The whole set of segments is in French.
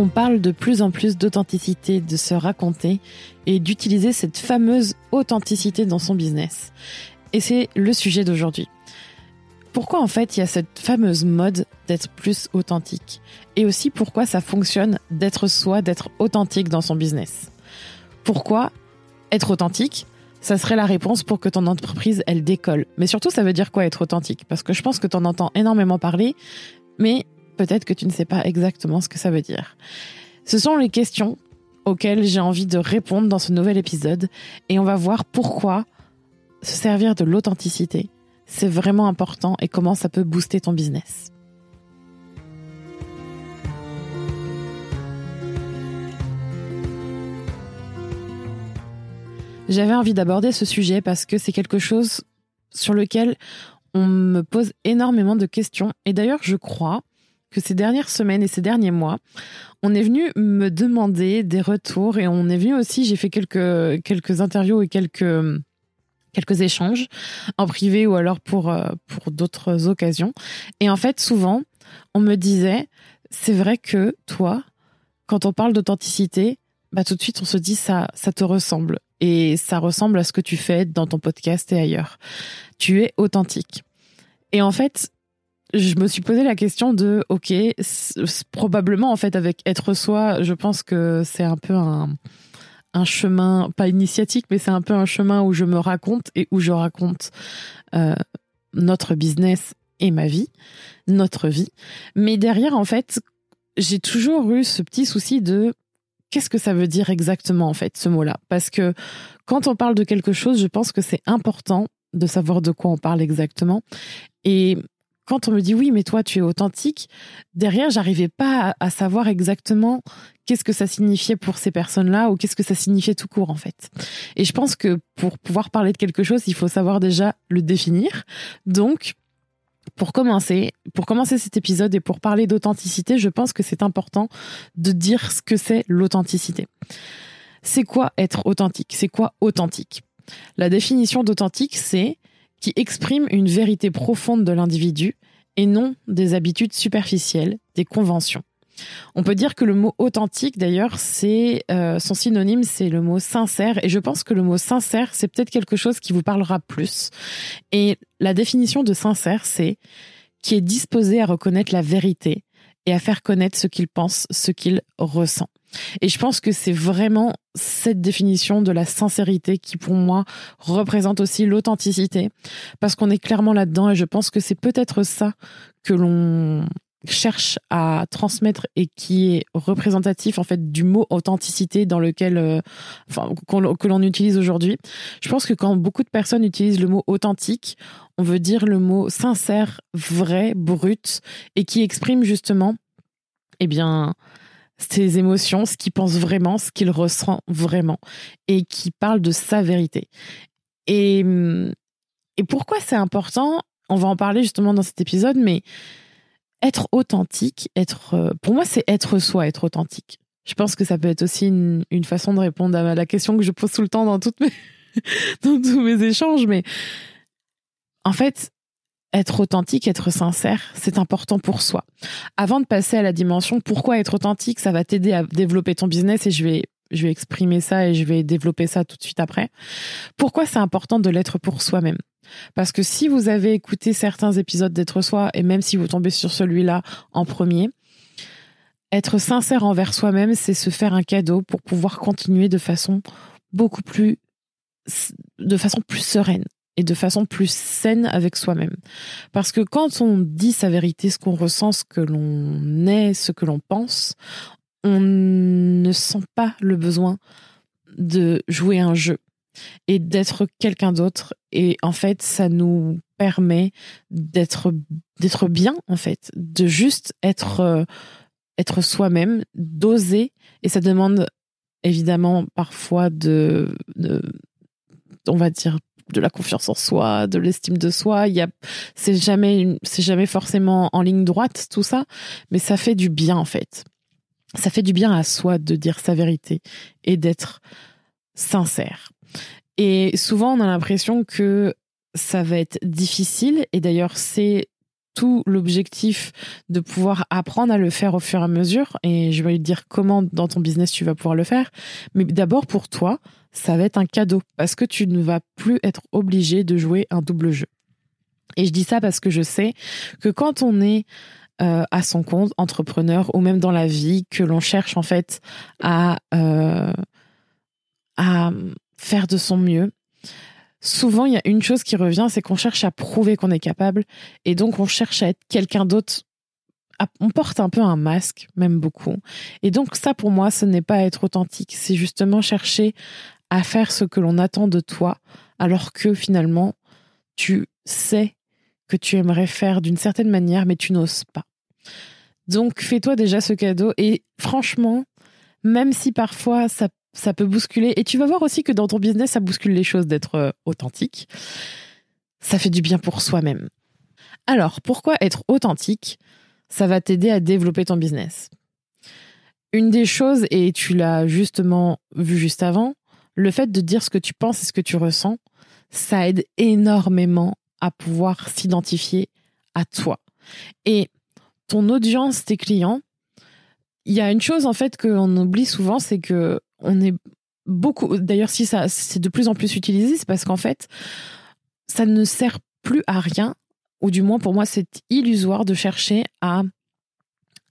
On parle de plus en plus d'authenticité, de se raconter et d'utiliser cette fameuse authenticité dans son business. Et c'est le sujet d'aujourd'hui. Pourquoi en fait il y a cette fameuse mode d'être plus authentique? Et aussi pourquoi ça fonctionne d'être soi, d'être authentique dans son business? Pourquoi être authentique? Ça serait la réponse pour que ton entreprise, elle décolle. Mais surtout, ça veut dire quoi être authentique? Parce que je pense que tu en entends énormément parler, mais peut-être que tu ne sais pas exactement ce que ça veut dire. Ce sont les questions auxquelles j'ai envie de répondre dans ce nouvel épisode, et on va voir pourquoi se servir de l'authenticité, c'est vraiment important et comment ça peut booster ton business. J'avais envie d'aborder ce sujet parce que c'est quelque chose sur lequel on me pose énormément de questions. Et d'ailleurs, je crois que ces dernières semaines et ces derniers mois, on est venu me demander des retours et on est venu aussi, j'ai fait quelques, quelques interviews et quelques quelques échanges en privé ou alors pour, euh, pour d'autres occasions. Et en fait, souvent, on me disait, c'est vrai que toi, quand on parle d'authenticité, bah, tout de suite, on se dit, ça, ça te ressemble. Et ça ressemble à ce que tu fais dans ton podcast et ailleurs. Tu es authentique. Et en fait, je me suis posé la question de, ok, probablement, en fait, avec être soi, je pense que c'est un peu un, un chemin, pas initiatique, mais c'est un peu un chemin où je me raconte et où je raconte euh, notre business et ma vie, notre vie. Mais derrière, en fait, j'ai toujours eu ce petit souci de qu'est-ce que ça veut dire exactement, en fait, ce mot-là? Parce que quand on parle de quelque chose, je pense que c'est important de savoir de quoi on parle exactement. Et quand on me dit oui, mais toi, tu es authentique, derrière, j'arrivais pas à, savoir exactement qu'est-ce que ça signifiait pour ces personnes-là ou qu'est-ce que ça signifiait tout court, en fait. Et je pense que pour pouvoir parler de quelque chose, il faut savoir déjà le définir. Donc, pour commencer, pour commencer cet épisode et pour parler d'authenticité, je pense que c'est important de dire ce que c'est l'authenticité. C'est quoi être authentique? C'est quoi authentique? La définition d'authentique, c'est qui exprime une vérité profonde de l'individu et non des habitudes superficielles, des conventions. On peut dire que le mot authentique, d'ailleurs, c'est euh, son synonyme, c'est le mot sincère. Et je pense que le mot sincère, c'est peut-être quelque chose qui vous parlera plus. Et la définition de sincère, c'est qui est disposé à reconnaître la vérité et à faire connaître ce qu'il pense, ce qu'il ressent. Et je pense que c'est vraiment cette définition de la sincérité qui, pour moi, représente aussi l'authenticité, parce qu'on est clairement là-dedans et je pense que c'est peut-être ça que l'on cherche à transmettre et qui est représentatif en fait du mot authenticité dans lequel euh, enfin que l'on utilise aujourd'hui. Je pense que quand beaucoup de personnes utilisent le mot authentique, on veut dire le mot sincère, vrai, brut et qui exprime justement eh bien ses émotions, ce qu'il pense vraiment, ce qu'il ressent vraiment, et qui parle de sa vérité. Et, et pourquoi c'est important? On va en parler justement dans cet épisode, mais être authentique, être, euh, pour moi, c'est être soi, être authentique. Je pense que ça peut être aussi une, une, façon de répondre à la question que je pose tout le temps dans toutes mes, dans tous mes échanges, mais en fait, être authentique, être sincère, c'est important pour soi. Avant de passer à la dimension pourquoi être authentique, ça va t'aider à développer ton business et je vais je vais exprimer ça et je vais développer ça tout de suite après. Pourquoi c'est important de l'être pour soi-même? Parce que si vous avez écouté certains épisodes d'être soi et même si vous tombez sur celui-là en premier, être sincère envers soi-même, c'est se faire un cadeau pour pouvoir continuer de façon beaucoup plus de façon plus sereine de façon plus saine avec soi-même. Parce que quand on dit sa vérité, ce qu'on ressent, ce que l'on est, ce que l'on pense, on ne sent pas le besoin de jouer un jeu. et d'être quelqu'un d'autre. Et en fait, ça nous permet d'être d'être bien en fait, de juste être euh, être soi-même, d'oser. Et ça demande évidemment parfois de, de on va dire de la confiance en soi, de l'estime de soi. Il y a, c'est jamais, c'est jamais forcément en ligne droite tout ça, mais ça fait du bien en fait. Ça fait du bien à soi de dire sa vérité et d'être sincère. Et souvent, on a l'impression que ça va être difficile. Et d'ailleurs, c'est tout l'objectif de pouvoir apprendre à le faire au fur et à mesure. Et je vais te dire comment dans ton business tu vas pouvoir le faire. Mais d'abord, pour toi, ça va être un cadeau parce que tu ne vas plus être obligé de jouer un double jeu. Et je dis ça parce que je sais que quand on est euh, à son compte, entrepreneur ou même dans la vie, que l'on cherche en fait à, euh, à faire de son mieux, souvent il y a une chose qui revient, c'est qu'on cherche à prouver qu'on est capable et donc on cherche à être quelqu'un d'autre. On porte un peu un masque, même beaucoup. Et donc ça pour moi, ce n'est pas être authentique, c'est justement chercher à faire ce que l'on attend de toi, alors que finalement, tu sais que tu aimerais faire d'une certaine manière, mais tu n'oses pas. Donc fais-toi déjà ce cadeau et franchement, même si parfois ça, ça peut bousculer, et tu vas voir aussi que dans ton business, ça bouscule les choses d'être euh, authentique, ça fait du bien pour soi-même. Alors, pourquoi être authentique Ça va t'aider à développer ton business? Une des choses, et tu l'as justement vu juste avant, le fait de dire ce que tu penses et ce que tu ressens, ça aide énormément à pouvoir s'identifier à toi. Et ton audience, tes clients, il y a une chose en fait qu'on oublie souvent, c'est que on est beaucoup. D'ailleurs, si ça c'est de plus en plus utilisé, c'est parce qu'en fait, ça ne sert plus à rien, ou du moins pour moi, c'est illusoire de chercher à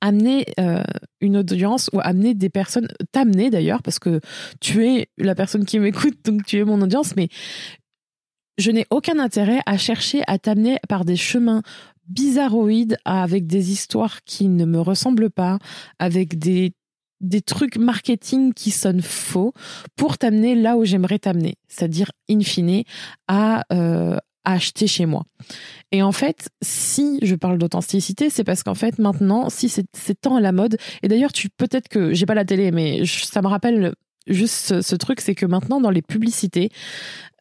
amener euh, une audience ou amener des personnes, t'amener d'ailleurs, parce que tu es la personne qui m'écoute, donc tu es mon audience, mais je n'ai aucun intérêt à chercher à t'amener par des chemins bizarroïdes avec des histoires qui ne me ressemblent pas, avec des des trucs marketing qui sonnent faux pour t'amener là où j'aimerais t'amener, c'est-à-dire in fine à, euh, acheter chez moi. Et en fait, si je parle d'authenticité, c'est parce qu'en fait maintenant, si c'est tant à la mode, et d'ailleurs tu peut-être que j'ai pas la télé, mais ça me rappelle juste ce, truc, c'est que maintenant dans les publicités,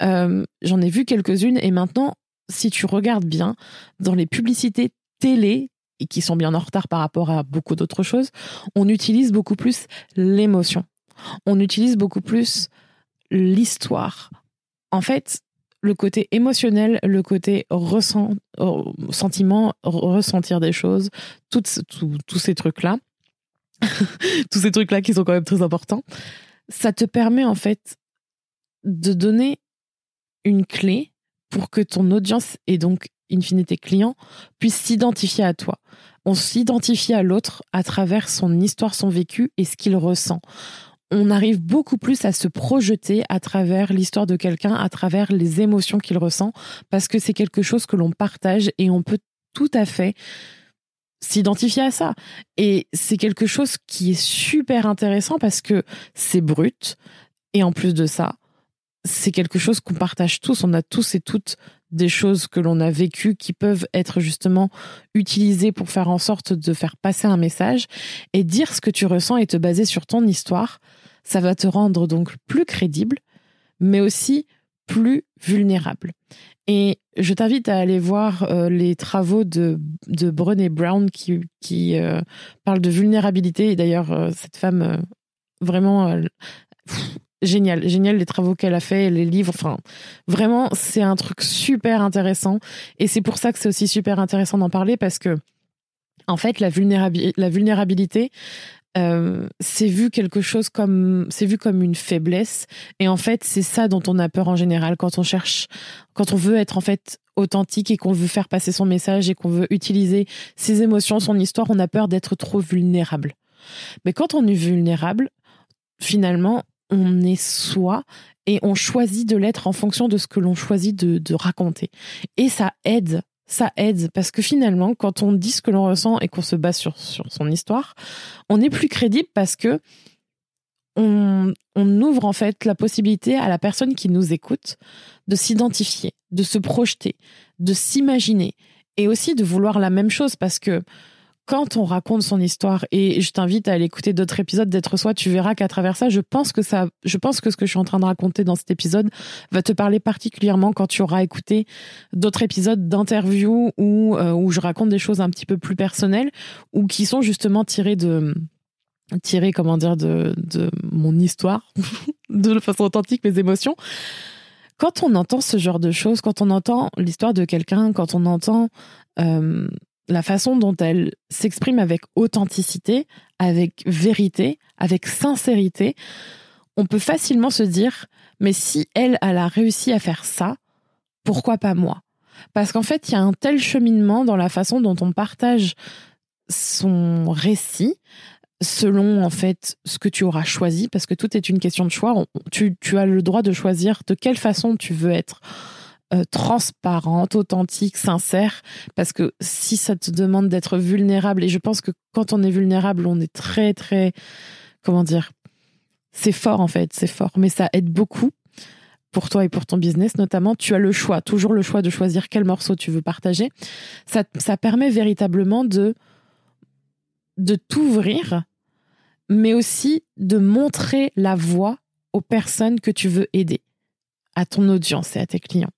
euh, j'en ai vu quelques-unes, et maintenant, si tu regardes bien, dans les publicités télé, et qui sont bien en retard par rapport à beaucoup d'autres choses, on utilise beaucoup plus l'émotion. On utilise beaucoup plus l'histoire. En fait, le côté émotionnel, le côté ressent, euh, sentiment, ressentir des choses, tous ces trucs-là, tous ces trucs-là qui sont quand même très importants, ça te permet en fait de donner une clé pour que ton audience et donc in fine tes clients puissent s'identifier à toi. On s'identifie à l'autre à travers son histoire, son vécu et ce qu'il ressent on arrive beaucoup plus à se projeter à travers l'histoire de quelqu'un, à travers les émotions qu'il ressent, parce que c'est quelque chose que l'on partage et on peut tout à fait s'identifier à ça. Et c'est quelque chose qui est super intéressant parce que c'est brut. Et en plus de ça, c'est quelque chose qu'on partage tous. On a tous et toutes des choses que l'on a vécues qui peuvent être justement utilisées pour faire en sorte de faire passer un message et dire ce que tu ressens et te baser sur ton histoire, ça va te rendre donc plus crédible, mais aussi plus vulnérable. Et je t'invite à aller voir euh, les travaux de, de Brené Brown qui, qui euh, parle de vulnérabilité. Et d'ailleurs, euh, cette femme, vraiment, génial, génial les travaux qu'elle a fait, les livres, enfin vraiment c'est un truc super intéressant. Et c'est pour ça que c'est aussi super intéressant d'en parler parce que en fait la, la vulnérabilité euh, c'est vu quelque chose comme c'est vu comme une faiblesse. Et en fait c'est ça dont on a peur en général quand on cherche quand on veut être en fait authentique et qu'on veut faire passer son message et qu'on veut utiliser ses émotions son histoire on a peur d'être trop vulnérable. Mais quand on est vulnérable finalement on est soi et on choisit de l'être en fonction de ce que l'on choisit de, raconter. Et ça aide, ça aide parce que finalement, quand on dit ce que l'on ressent et qu'on se base sur, son histoire, on est plus crédible parce que on ouvre en fait la possibilité à la personne qui nous écoute de s'identifier, de se projeter, de s'imaginer et aussi de vouloir la même chose parce que quand on raconte son histoire, et je t'invite à aller écouter d'autres épisodes d'être soi, tu verras qu'à travers ça, je pense que ce que je suis en train de raconter dans cet épisode va te parler particulièrement quand tu auras écouté d'autres épisodes d'interviews où, euh, où je raconte des choses un petit peu plus personnelles ou qui sont justement tirées de, tirées, comment dire, de, de mon histoire, de façon authentique, mes émotions. Quand on entend ce genre de choses, quand on entend l'histoire de quelqu'un, quand on entend euh, la façon dont elle s'exprime avec authenticité, avec vérité, avec sincérité, on peut facilement se dire, mais si elle, a réussi à faire ça, pourquoi pas moi? Parce qu'en fait, il y a un tel cheminement dans la façon dont on partage son récit, selon en fait ce que tu auras choisi, parce que tout est une question de choix. Tu as le droit de choisir de quelle façon tu veux être euh, transparente, authentique, sincère, parce que si ça te demande d'être vulnérable, et je pense que quand on est vulnérable, on est très, très, comment dire, c'est fort en fait, c'est fort, mais ça aide beaucoup pour toi et pour ton business notamment, tu as le choix, toujours le choix de choisir quel morceau tu veux partager. Ça, ça permet véritablement de, de t'ouvrir, mais aussi de montrer la voie aux personnes que tu veux aider, à ton audience et à tes clients.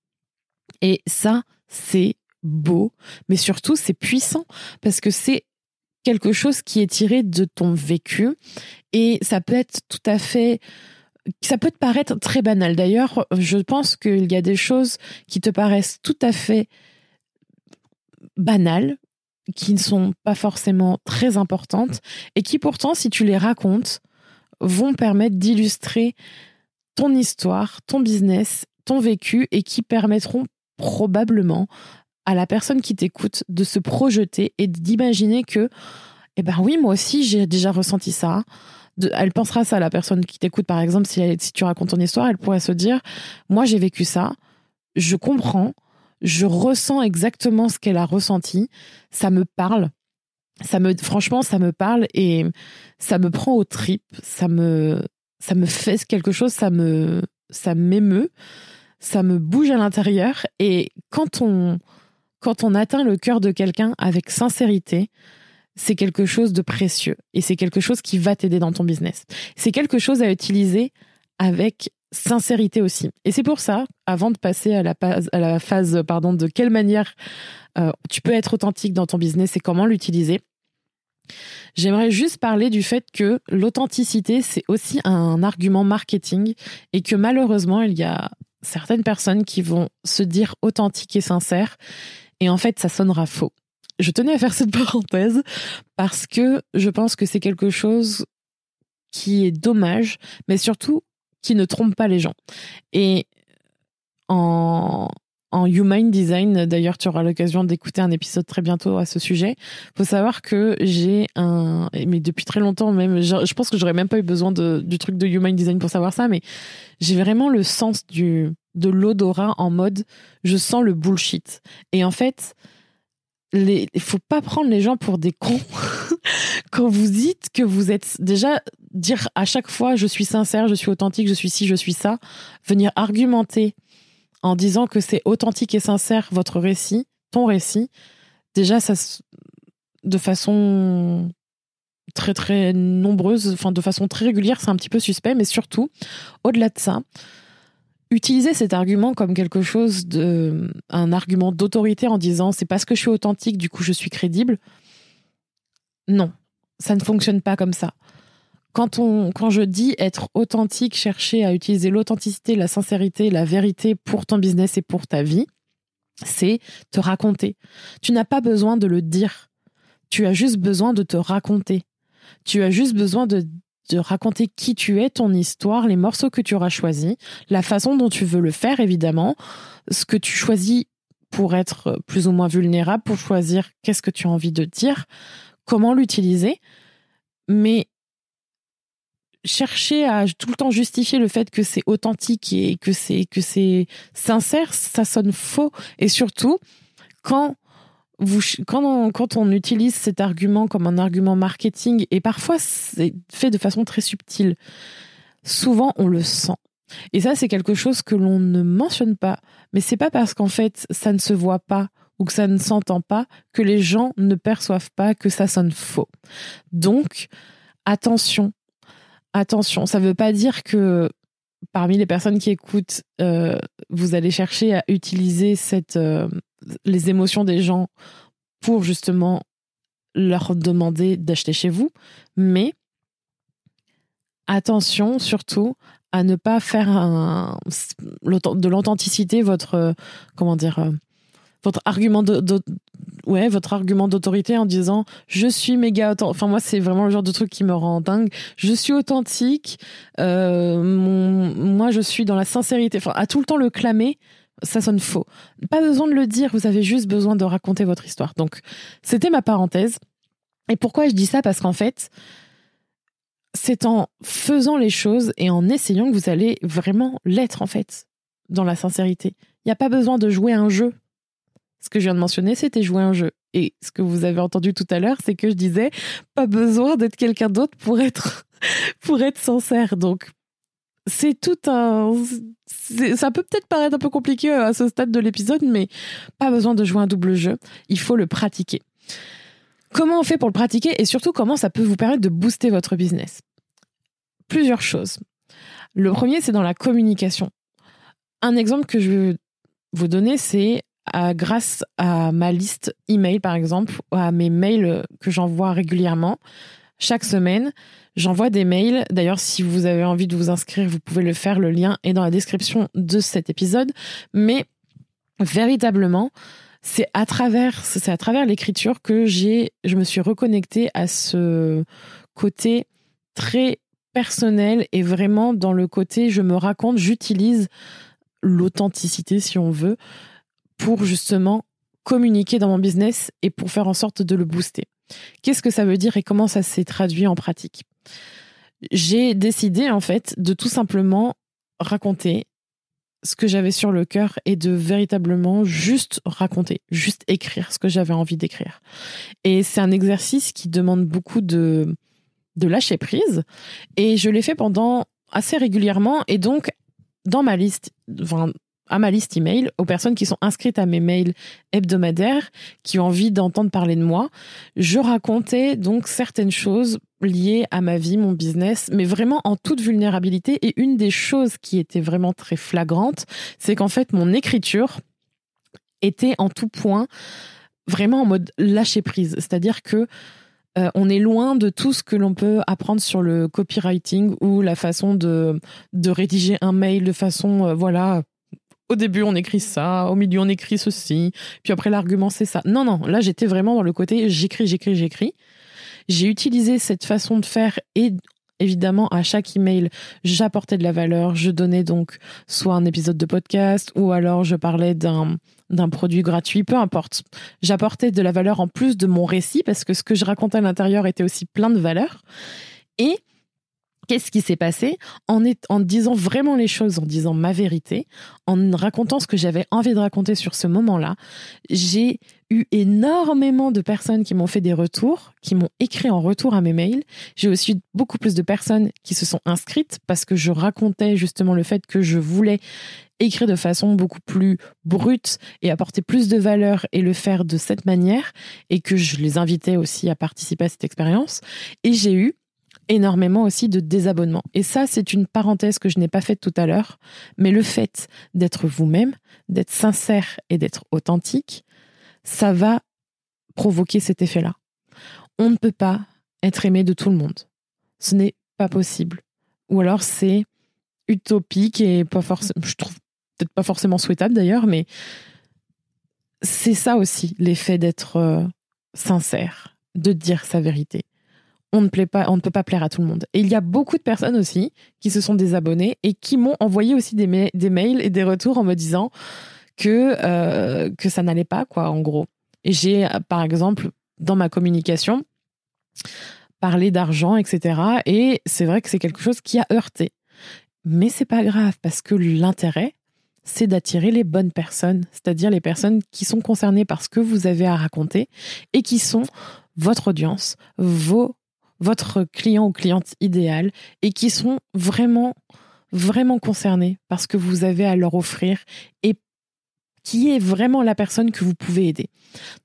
Et ça, c'est beau, mais surtout c'est puissant parce que c'est quelque chose qui est tiré de ton vécu et ça peut être tout à fait ça peut te paraître très banal. D'ailleurs, je pense qu'il y a des choses qui te paraissent tout à fait banales, qui ne sont pas forcément très importantes, et qui pourtant, si tu les racontes, vont permettre d'illustrer ton histoire, ton business, ton vécu, et qui permettront probablement à la personne qui t'écoute de se projeter et d'imaginer que, eh ben oui, moi aussi, j'ai déjà ressenti ça. elle pensera ça, la personne qui t'écoute, par exemple, si, si tu racontes ton histoire, elle pourrait se dire, moi, j'ai vécu ça, je comprends, je ressens exactement ce qu'elle a ressenti, ça me parle. Ça me, franchement, ça me parle et ça me prend aux tripes, ça me, ça me fait quelque chose, ça me, ça m'émeut ça me bouge à l'intérieur. Et quand on, quand on atteint le cœur de quelqu'un avec sincérité, c'est quelque chose de précieux et c'est quelque chose qui va t'aider dans ton business. C'est quelque chose à utiliser avec sincérité aussi. Et c'est pour ça, avant de passer à la, à la phase pardon, de quelle manière euh, tu peux être authentique dans ton business et comment l'utiliser, J'aimerais juste parler du fait que l'authenticité, c'est aussi un argument marketing et que malheureusement, il y a certaines personnes qui vont se dire authentiques et sincères, et en fait, ça sonnera faux. Je tenais à faire cette parenthèse parce que je pense que c'est quelque chose qui est dommage, mais surtout qui ne trompe pas les gens. Et en, en Human Design. D'ailleurs, tu auras l'occasion d'écouter un épisode très bientôt à ce sujet. Faut savoir que j'ai un, mais depuis très longtemps même, je, pense que j'aurais même pas eu besoin du truc de Human Design pour savoir ça, mais j'ai vraiment le sens du, de l'odorat en mode, je sens le bullshit. Et en fait, il faut pas prendre les gens pour des cons quand vous dites que vous êtes déjà dire à chaque fois je suis sincère, je suis authentique, je suis ci, je suis ça, venir argumenter en disant que c'est authentique et sincère votre récit, ton récit, déjà ça de façon très très nombreuse, enfin de façon très régulière, c'est un petit peu suspect, mais surtout, au-delà de ça, utiliser cet argument comme quelque chose de un argument d'autorité en disant c'est parce que je suis authentique, du coup je suis crédible. Non, ça ne fonctionne pas comme ça quand, on, quand je dis être authentique, chercher à utiliser l'authenticité, la sincérité, la vérité pour ton business et pour ta vie, c'est te raconter. Tu n'as pas besoin de le dire. Tu as juste besoin de te raconter. Tu as juste besoin de, de raconter qui tu es, ton histoire, les morceaux que tu auras choisis, la façon dont tu veux le faire, évidemment, ce que tu choisis pour être plus ou moins vulnérable, pour choisir qu'est-ce que tu as envie de dire, comment l'utiliser. Mais chercher à tout le temps justifier le fait que c'est authentique et que c'est que c'est sincère, ça sonne faux. Et surtout, quand vous, quand on, quand on utilise cet argument comme un argument marketing, et parfois c'est fait de façon très subtile, souvent on le sent. Et ça, c'est quelque chose que l'on ne mentionne pas. Mais c'est pas parce qu'en fait, ça ne se voit pas ou que ça ne s'entend pas que les gens ne perçoivent pas que ça sonne faux. Donc, attention. Attention. Ça ne veut pas dire que parmi les personnes qui écoutent, euh, vous allez chercher à utiliser euh, les émotions des gens pour justement leur demander d'acheter chez vous. Mais attention surtout à ne pas faire de l'authenticité votre euh, comment dire votre argument de, ouais votre argument d'autorité en disant je suis méga enfin moi c'est vraiment le genre de truc qui me rend dingue. Je suis authentique euh, moi je suis dans la sincérité enfin à tout le temps le clamer ça sonne faux. Pas besoin de le dire vous avez juste besoin de raconter votre histoire. Donc c'était ma parenthèse. Et pourquoi je dis ça? Parce qu'en fait c'est en faisant les choses et en essayant que vous allez vraiment l'être en fait, dans la sincérité. Il n'y a pas besoin de jouer un jeu. Ce que je viens de mentionner, c'était jouer un jeu. Et ce que vous avez entendu tout à l'heure, c'est que je disais pas besoin d'être quelqu'un d'autre pour être pour être sincère. Donc c'est tout un ça peut peut-être paraître un peu compliqué à ce stade de l'épisode, mais pas besoin de jouer un double jeu. Il faut le pratiquer. Comment on fait pour le pratiquer et surtout comment ça peut vous permettre de booster votre business? Plusieurs choses. Le premier, c'est dans la communication. Un exemple que je vais vous donner, c'est grâce à ma liste email, par exemple, à mes mails que j'envoie régulièrement. Chaque semaine, j'envoie des mails. D'ailleurs, si vous avez envie de vous inscrire, vous pouvez le faire. Le lien est dans la description de cet épisode. Mais véritablement, c'est à travers c'est à travers l'écriture que j'ai je me suis reconnectée à ce côté très personnel et vraiment dans le côté je me raconte, j'utilise l'authenticité si on veut pour justement communiquer dans mon business et pour faire en sorte de le booster. Qu'est-ce que ça veut dire et comment ça s'est traduit en pratique? J'ai décidé en fait de tout simplement raconter ce que j'avais sur le cœur et de véritablement juste raconter, juste écrire ce que j'avais envie d'écrire. Et c'est un exercice qui demande beaucoup de, de lâcher prise. Et je l'ai fait pendant assez régulièrement. Et donc, dans ma liste, enfin, à ma liste email, aux personnes qui sont inscrites à mes mails hebdomadaires, qui ont envie d'entendre parler de moi, je racontais donc certaines choses liées à ma vie, mon business, mais vraiment en toute vulnérabilité. Et une des choses qui était vraiment très flagrante, c'est qu'en fait, mon écriture était en tout point vraiment en mode lâcher prise. C'est-à-dire que euh, on est loin de tout ce que l'on peut apprendre sur le copywriting ou la façon de, de rédiger un mail de façon, euh, voilà, au début on écrit ça, au milieu on écrit ceci, puis après l'argument c'est ça. Non, non, là j'étais vraiment dans le côté j'écris, j'écris, j'écris. J'ai utilisé cette façon de faire et évidemment à chaque email j'apportais de la valeur, je donnais donc soit un épisode de podcast ou alors je parlais d'un d'un produit gratuit, peu importe. J'apportais de la valeur en plus de mon récit parce que ce que je racontais à l'intérieur était aussi plein de valeur. Et qu'est-ce qui s'est passé en, disant vraiment les choses, en disant ma vérité, en racontant ce que j'avais envie de raconter sur ce moment-là. J'ai eu énormément de personnes qui m'ont fait des retours, qui m'ont écrit en retour à mes mails. J'ai aussi beaucoup plus de personnes qui se sont inscrites parce que je racontais justement le fait que je voulais écrire de façon beaucoup plus brute et apporter plus de valeur et le faire de cette manière et que je les invitais aussi à participer à cette expérience. Et j'ai eu énormément aussi de désabonnements. Et ça, c'est une parenthèse que je n'ai pas faite tout à l'heure, mais le fait d'être vous-même, d'être sincère et d'être authentique, ça va provoquer cet effet-là. On ne peut pas être aimé de tout le monde. Ce n'est pas possible. Ou alors c'est utopique et pas forcément, je trouve peut-être pas forcément souhaitable d'ailleurs, mais c'est ça aussi l'effet d'être euh, sincère, de dire sa vérité on ne peut pas plaire à tout le monde. Et il y a beaucoup de personnes aussi qui se sont désabonnées et qui m'ont envoyé aussi des, mails et des retours en me disant que euh, que ça n'allait pas quoi, en gros. Et j'ai par exemple dans ma communication parlé d'argent, etc. Et c'est vrai que c'est quelque chose qui a heurté. Mais c'est pas grave parce que l'intérêt, c'est d'attirer les bonnes personnes, c'est-à-dire les personnes qui sont concernées par ce que vous avez à raconter et qui sont votre audience, vos votre client ou cliente idéal et qui sont vraiment, vraiment concernés par ce que vous avez à leur offrir et qui est vraiment la personne que vous pouvez aider.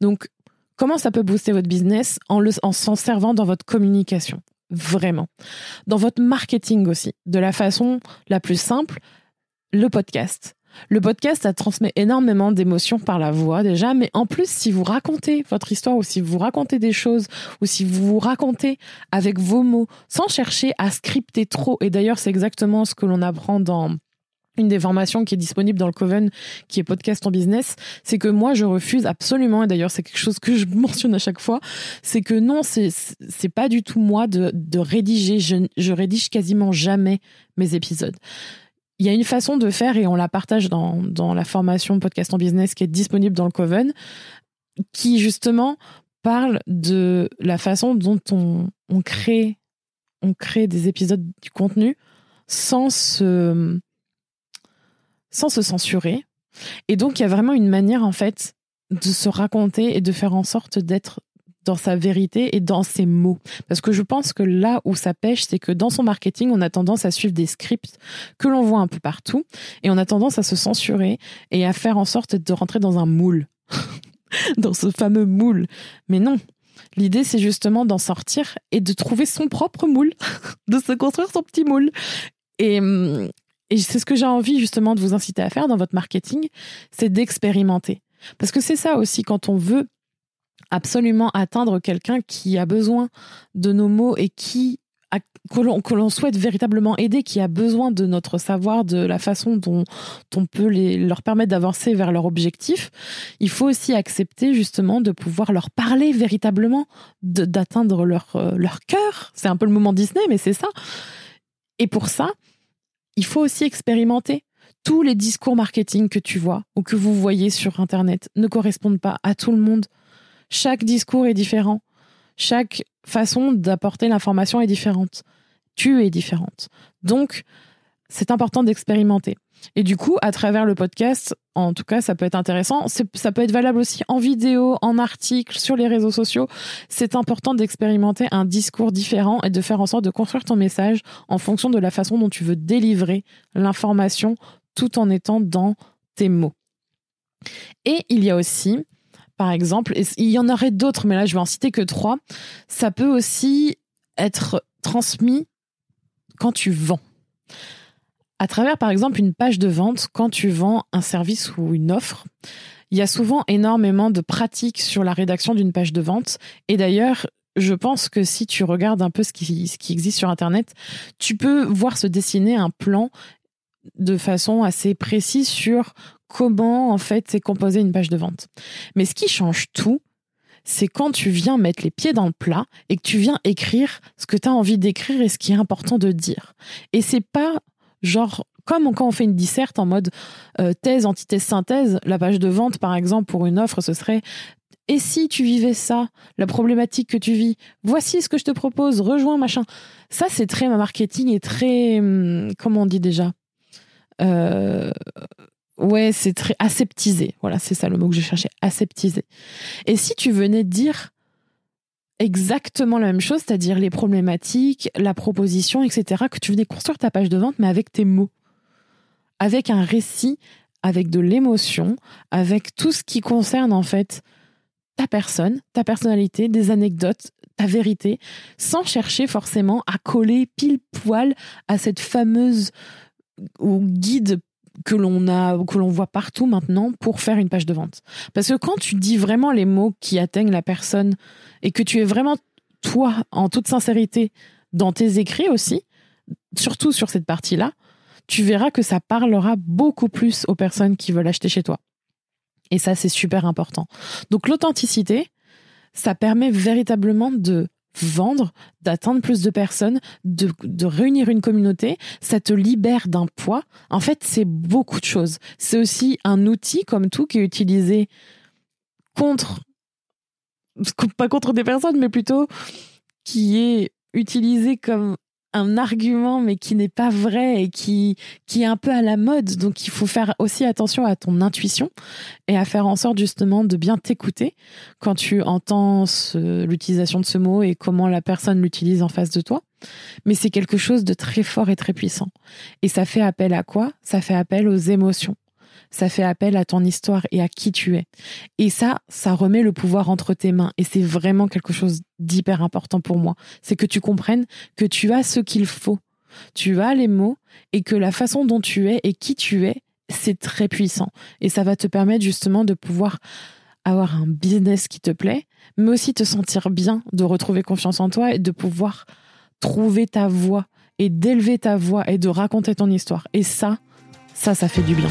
Donc, comment ça peut booster votre business en, en s'en servant dans votre communication? Vraiment. Dans votre marketing aussi, de la façon la plus simple, le podcast. Le podcast, ça transmet énormément d'émotions par la voix déjà, mais en plus, si vous racontez votre histoire ou si vous racontez des choses ou si vous vous racontez avec vos mots sans chercher à scripter trop, et d'ailleurs, c'est exactement ce que l'on apprend dans une des formations qui est disponible dans le Coven, qui est podcast en business, c'est que moi je refuse absolument, et d'ailleurs c'est quelque chose que je mentionne à chaque fois, c'est que non, c'est pas du tout moi de, rédiger. Je rédige quasiment jamais mes épisodes il y a une façon de faire et on la partage dans, la formation podcast en business qui est disponible dans le Coven, qui justement parle de la façon dont on, on crée des épisodes du contenu sans se sans se censurer. Et donc il y a vraiment une manière en fait de se raconter et de faire en sorte d'être dans sa vérité et dans ses mots. Parce que je pense que là où ça pêche, c'est que dans son marketing, on a tendance à suivre des scripts que l'on voit un peu partout et on a tendance à se censurer et à faire en sorte de rentrer dans un moule. dans ce fameux moule. Mais non. L'idée, c'est justement d'en sortir et de trouver son propre moule, de se construire son petit moule. Et, et c'est ce que j'ai envie justement de vous inciter à faire dans votre marketing, c'est d'expérimenter. Parce que c'est ça aussi quand on veut absolument atteindre quelqu'un qui a besoin de nos mots et qui que l'on souhaite véritablement aider, qui a besoin de notre savoir, de la façon dont on peut les, leur permettre d'avancer vers leur objectif, il faut aussi accepter justement de pouvoir leur parler véritablement, d'atteindre leur, euh, leur cœur. C'est un peu le moment Disney, mais c'est ça. Et pour ça, il faut aussi expérimenter. Tous les discours marketing que tu vois ou que vous voyez sur Internet ne correspondent pas à tout le monde. Chaque discours est différent. Chaque façon d'apporter l'information est différente. Tu es différente. Donc, c'est important d'expérimenter. Et du coup, à travers le podcast, en tout cas, ça peut être intéressant. Ça peut être valable aussi en vidéo, en article, sur les réseaux sociaux. C'est important d'expérimenter un discours différent et de faire en sorte de construire ton message en fonction de la façon dont tu veux délivrer l'information tout en étant dans tes mots. Et il y a aussi par exemple. Il y en aurait d'autres, mais là, je vais en citer que trois. Ça peut aussi être transmis quand tu vends. À travers, par exemple, une page de vente, quand tu vends un service ou une offre, il y a souvent énormément de pratiques sur la rédaction d'une page de vente. Et d'ailleurs, je pense que si tu regardes un peu ce qui existe sur Internet, tu peux voir se dessiner un plan de façon assez précise sur comment en fait c'est composé une page de vente. Mais ce qui change tout, c'est quand tu viens mettre les pieds dans le plat et que tu viens écrire ce que tu as envie d'écrire et ce qui est important de dire. Et c'est pas genre comme quand on fait une disserte en mode euh, thèse, antithèse, synthèse, la page de vente par exemple pour une offre, ce serait et si tu vivais ça, la problématique que tu vis, voici ce que je te propose, rejoins machin. Ça c'est très marketing et très hum, comment on dit déjà? Euh, Ouais, c'est très aseptisé. Voilà, c'est ça le mot que je cherchais, aseptisé. Et si tu venais dire exactement la même chose, c'est-à-dire les problématiques, la proposition, etc., que tu venais construire ta page de vente, mais avec tes mots, avec un récit, avec de l'émotion, avec tout ce qui concerne en fait ta personne, ta personnalité, des anecdotes, ta vérité, sans chercher forcément à coller pile poil à cette fameuse ou guide que l'on a que l'on voit partout maintenant pour faire une page de vente. Parce que quand tu dis vraiment les mots qui atteignent la personne et que tu es vraiment toi en toute sincérité dans tes écrits aussi, surtout sur cette partie-là, tu verras que ça parlera beaucoup plus aux personnes qui veulent acheter chez toi. Et ça, c'est super important. Donc l'authenticité, ça permet véritablement de vendre, d'atteindre plus de personnes, de, de, réunir une communauté, ça te libère d'un poids. En fait, c'est beaucoup de choses. C'est aussi un outil comme tout qui est utilisé contre, pas contre des personnes, mais plutôt qui est utilisé comme un argument mais qui n'est pas vrai et qui qui est un peu à la mode. Donc il faut faire aussi attention à ton intuition et à faire en sorte justement de bien t'écouter quand tu entends l'utilisation de ce mot et comment la personne l'utilise en face de toi. Mais c'est quelque chose de très fort et très puissant. Et ça fait appel à quoi? Ça fait appel aux émotions ça fait appel à ton histoire et à qui tu es. Et ça, ça remet le pouvoir entre tes mains. Et c'est vraiment quelque chose d'hyper important pour moi. C'est que tu comprennes que tu as ce qu'il faut. Tu as les mots et que la façon dont tu es et qui tu es, c'est très puissant. Et ça va te permettre justement de pouvoir avoir un business qui te plaît, mais aussi te sentir bien, de retrouver confiance en toi et de pouvoir trouver ta voix et d'élever ta voix et de raconter ton histoire. Et ça, ça, ça fait du bien.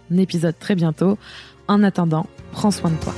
épisode très bientôt. En attendant, prends soin de toi.